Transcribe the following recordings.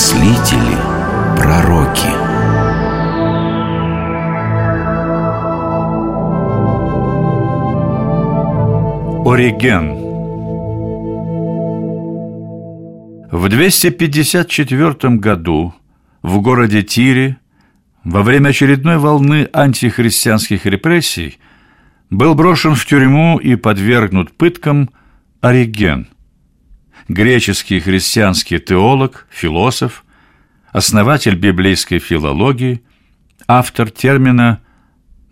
мыслители, пророки. Ориген В 254 году в городе Тире во время очередной волны антихристианских репрессий был брошен в тюрьму и подвергнут пыткам Ориген, греческий христианский теолог, философ, основатель библейской филологии, автор термина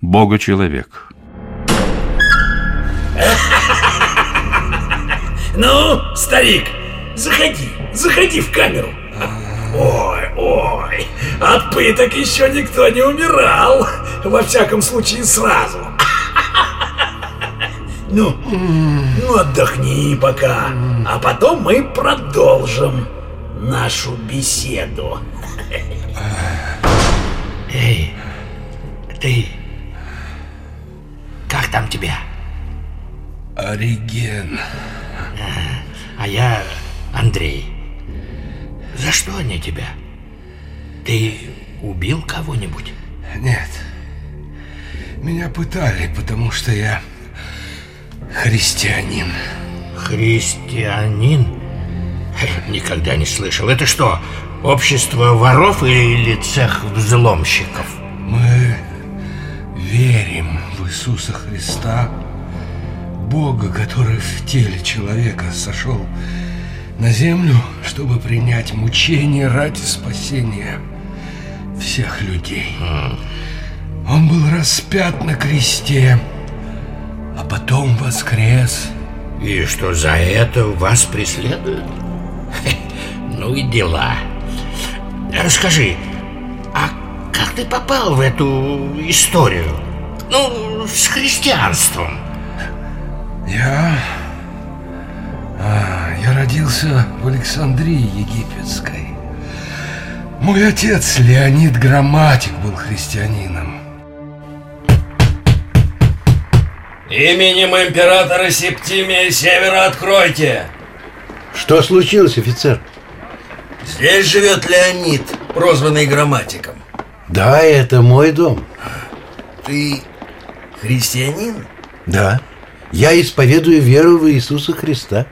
«бога-человек». Ну, старик, заходи, заходи в камеру. Ой, ой, от пыток еще никто не умирал. Во всяком случае, сразу. Ну, ну отдохни пока, а потом мы продолжим нашу беседу. Эй, ты, как там тебя? Ориген. А я Андрей. За что они тебя? Ты убил кого-нибудь? Нет. Меня пытали, потому что я христианин. Христианин? Никогда не слышал. Это что, общество воров или цех взломщиков? Мы верим в Иисуса Христа, Бога, который в теле человека сошел на землю, чтобы принять мучение ради спасения всех людей. Он был распят на кресте, потом воскрес. И что за это вас преследуют? Ну и дела. Скажи, а как ты попал в эту историю? Ну, с христианством. Я... А, я родился в Александрии Египетской. Мой отец Леонид Грамматик был христианином. Именем императора Септимия Севера откройте! Что случилось, офицер? Здесь живет Леонид, прозванный грамматиком. Да, это мой дом. Ты христианин? Да. Я исповедую веру в Иисуса Христа.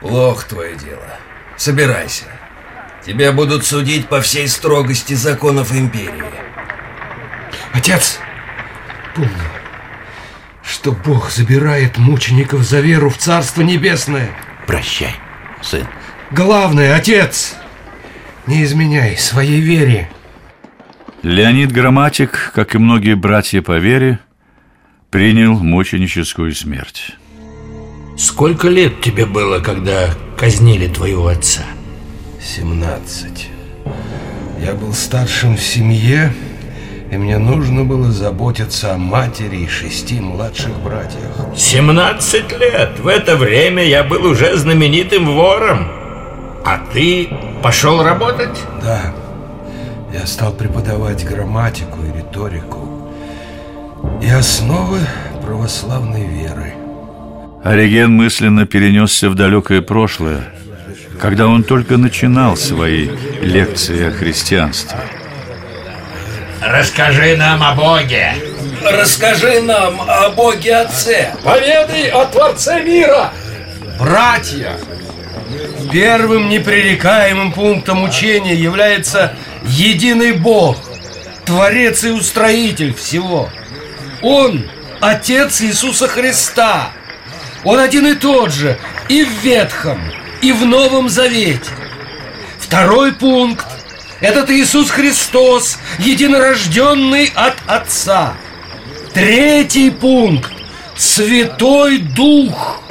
Плохо твое дело. Собирайся. Тебя будут судить по всей строгости законов империи. Отец, помни, что Бог забирает мучеников за веру в Царство Небесное. Прощай, сын. Главное, отец, не изменяй своей вере. Леонид Грамматик, как и многие братья по вере, принял мученическую смерть. Сколько лет тебе было, когда казнили твоего отца? 17. Я был старшим в семье, и мне нужно было заботиться о матери и шести младших братьях. 17 лет! В это время я был уже знаменитым вором. А ты пошел работать? Да, я стал преподавать грамматику и риторику и основы православной веры. Ориген мысленно перенесся в далекое прошлое, когда он только начинал свои лекции о христианстве. Расскажи нам о Боге. Расскажи нам о Боге Отце. Поведай о Творце мира. Братья, первым непререкаемым пунктом учения является единый Бог, Творец и Устроитель всего. Он – Отец Иисуса Христа. Он один и тот же и в Ветхом, и в Новом Завете. Второй пункт – этот Иисус Христос, единорожденный от Отца. Третий пункт – Святой Дух.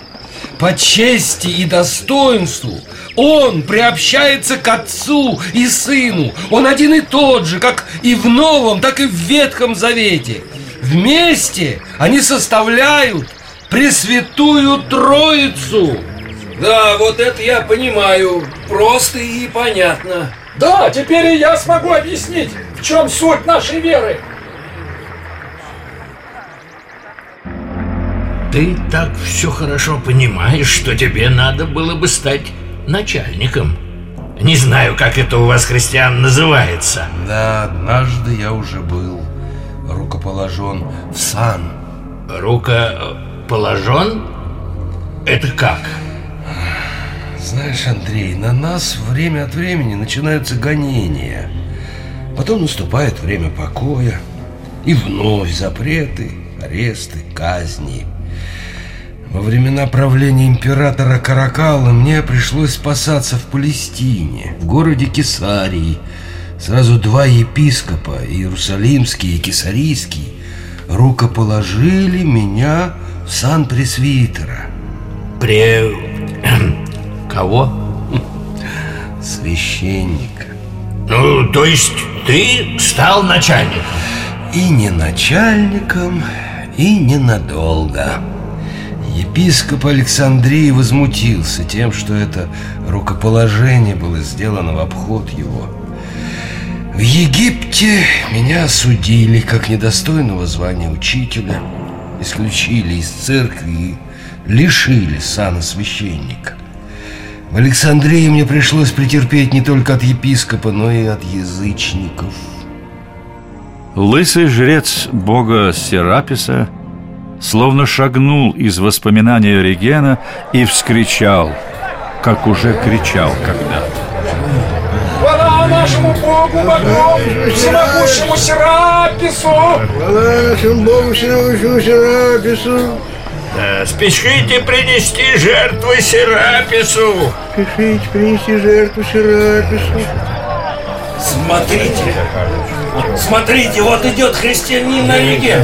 По чести и достоинству Он приобщается к Отцу и Сыну. Он один и тот же, как и в Новом, так и в Ветхом Завете. Вместе они составляют Пресвятую Троицу. Да, вот это я понимаю. Просто и понятно. Да, теперь и я смогу объяснить, в чем суть нашей веры. Ты так все хорошо понимаешь, что тебе надо было бы стать начальником. Не знаю, как это у вас, христиан, называется. Да, однажды я уже был рукоположен в сан. Рукоположен? Это как? Знаешь, Андрей, на нас время от времени начинаются гонения. Потом наступает время покоя. И вновь запреты, аресты, казни. Во времена правления императора Каракала мне пришлось спасаться в Палестине, в городе Кесарии. Сразу два епископа, Иерусалимский и Кесарийский, рукоположили меня в сан пресвитера. Пре... Кого? Священника. Ну, то есть ты стал начальником? И не начальником, и ненадолго. Епископ Александрий возмутился тем, что это рукоположение было сделано в обход его. В Египте меня осудили как недостойного звания учителя, исключили из церкви и лишили сана священника. В Александрии мне пришлось претерпеть не только от епископа, но и от язычников. Лысый жрец бога Сераписа словно шагнул из воспоминания Регена и вскричал, как уже кричал когда-то. Хвала нашему Богу богов, всемогущему Серапису! Хвала нашему Богу всемогущему Серапису! Да, спешите принести жертвы Серапису! Спешите принести жертву Серапису! Смотрите! Смотрите, вот идет христианин на реке!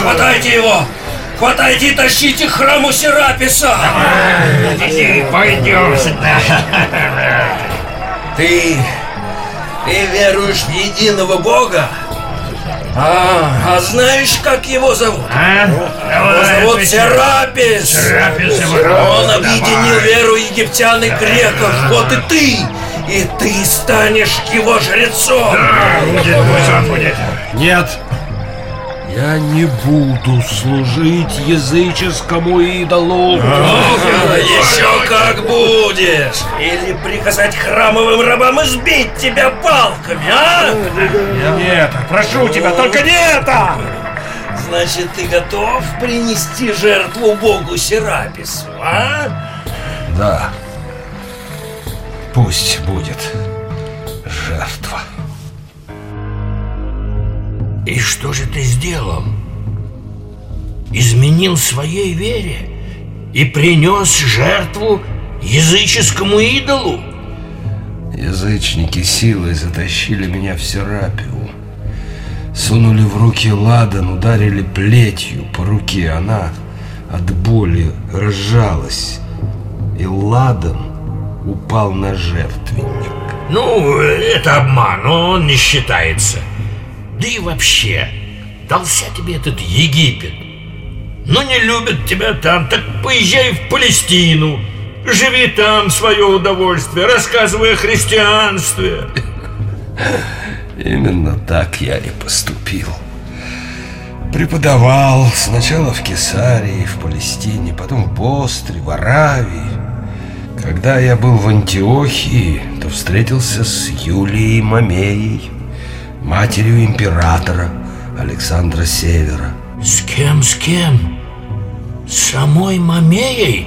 Хватайте его! Хватайте и тащите к храму Сераписа! Пойдем сюда. Ты... Ты веруешь в единого Бога? А, а знаешь, как его зовут? А? Его зовут Серапис! Серапис Он объединил веру египтян и греков. Вот и ты! И ты станешь его жрецом! Будет, будет, будет. Нет, я не буду служить языческому идолу. А, Еще как будешь! Или приказать храмовым рабам избить тебя палками, а? Нет, прошу тебя, только не это! Значит, ты готов принести жертву богу Серапису, а? Да. Пусть будет жертва. И что же ты сделал? Изменил своей вере и принес жертву языческому идолу? Язычники силой затащили меня в Серапиу. Сунули в руки ладан, ударили плетью по руке. Она от боли разжалась. И ладан упал на жертвенник. Ну, это обман, он не считается. Да и вообще, дался тебе этот Египет. Ну, не любят тебя там, так поезжай в Палестину. Живи там свое удовольствие, рассказывай о христианстве. Именно так я и поступил. Преподавал сначала в Кесарии, в Палестине, потом в Бостре, в Аравии. Когда я был в Антиохии, то встретился с Юлией Мамеей, матерью императора Александра Севера. С кем, с кем? С самой Мамеей?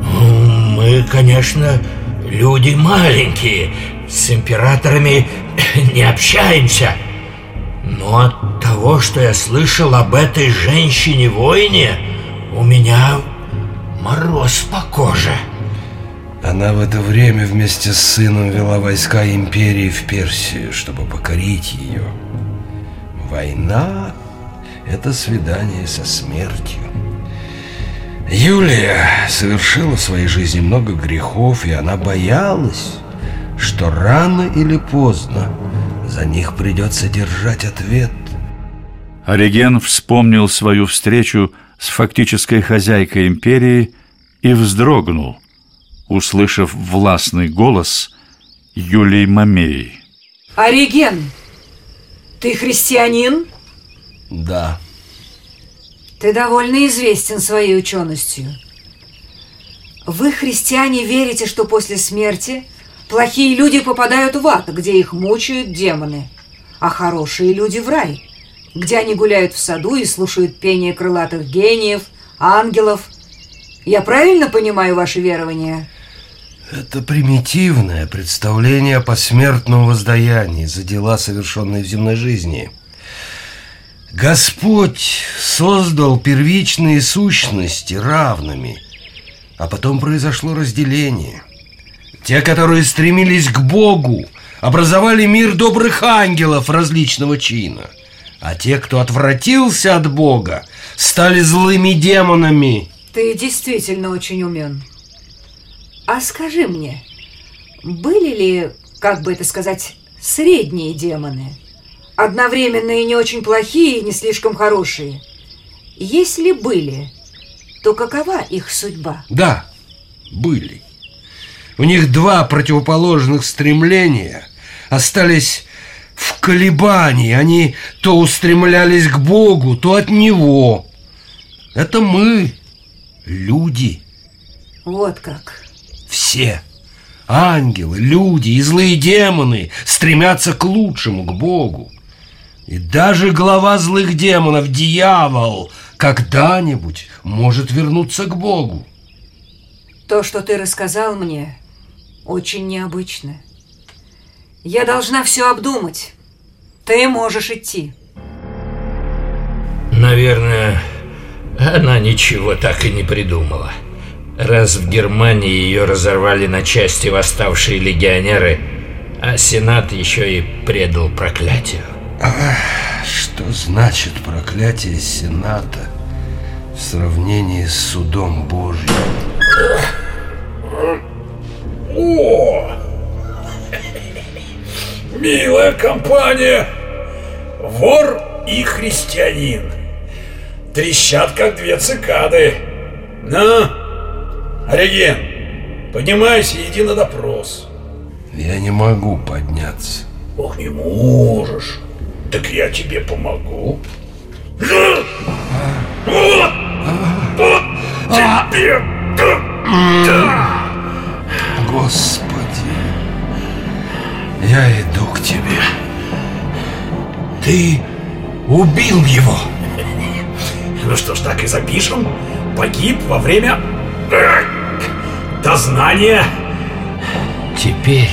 Мы, конечно, люди маленькие, с императорами не общаемся. Но от того, что я слышал об этой женщине-воине, у меня мороз по коже. Она в это время вместе с сыном вела войска империи в Персию, чтобы покорить ее. Война — это свидание со смертью. Юлия совершила в своей жизни много грехов, и она боялась, что рано или поздно за них придется держать ответ. Ориген вспомнил свою встречу с фактической хозяйкой империи и вздрогнул, услышав властный голос Юлии Мамеи. Ориген, ты христианин? Да, Ты довольно известен своей ученостью. Вы, христиане, верите, что после смерти плохие люди попадают в ад, где их мучают демоны, а хорошие люди в рай, где они гуляют в саду и слушают пение крылатых гениев, ангелов. Я правильно понимаю ваши верования? Это примитивное представление о посмертном воздаянии за дела, совершенные в земной жизни. Господь создал первичные сущности равными, а потом произошло разделение. Те, которые стремились к Богу, образовали мир добрых ангелов различного чина, а те, кто отвратился от Бога, стали злыми демонами. Ты действительно очень умен. А скажи мне, были ли, как бы это сказать, средние демоны? Одновременно и не очень плохие, и не слишком хорошие. Если были, то какова их судьба? Да, были. У них два противоположных стремления остались в колебании. Они то устремлялись к Богу, то от Него. Это мы, люди. Вот как. Все, ангелы, люди и злые демоны стремятся к лучшему, к Богу. И даже глава злых демонов, дьявол, когда-нибудь может вернуться к Богу. То, что ты рассказал мне, очень необычно. Я должна все обдумать. Ты можешь идти. Наверное, она ничего так и не придумала. Раз в Германии ее разорвали на части восставшие легионеры, а Сенат еще и предал проклятию. Что значит проклятие Сената в сравнении с судом Божьим? О! Милая компания! Вор и христианин. Трещат, как две цикады. Ну, Ориген, поднимайся и иди на допрос. Я не могу подняться. Ох, не можешь. Так я тебе помогу. Вот! Вот тебе! Господи, я иду к тебе. Ты убил его. Ну что ж, так и запишем. Погиб во время дознания. Теперь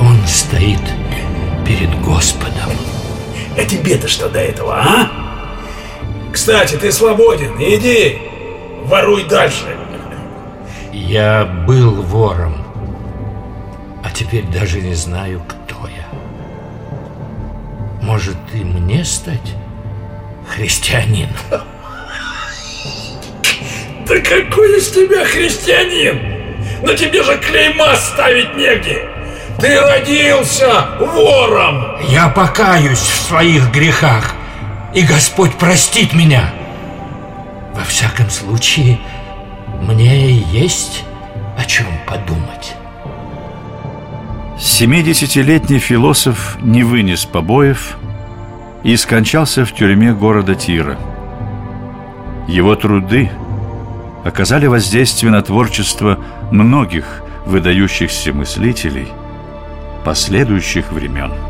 он стоит перед Господом. А тебе-то что до этого, а? Кстати, ты свободен. Иди, воруй дальше. Я был вором, а теперь даже не знаю, кто я. Может, и мне стать христианином? Да какой из тебя христианин? На тебе же клейма ставить негде. Ты родился вором. Я покаюсь в своих грехах, и Господь простит меня. Во всяком случае, мне есть о чем подумать. 70-летний философ не вынес побоев и скончался в тюрьме города Тира. Его труды оказали воздействие на творчество многих выдающихся мыслителей последующих времен.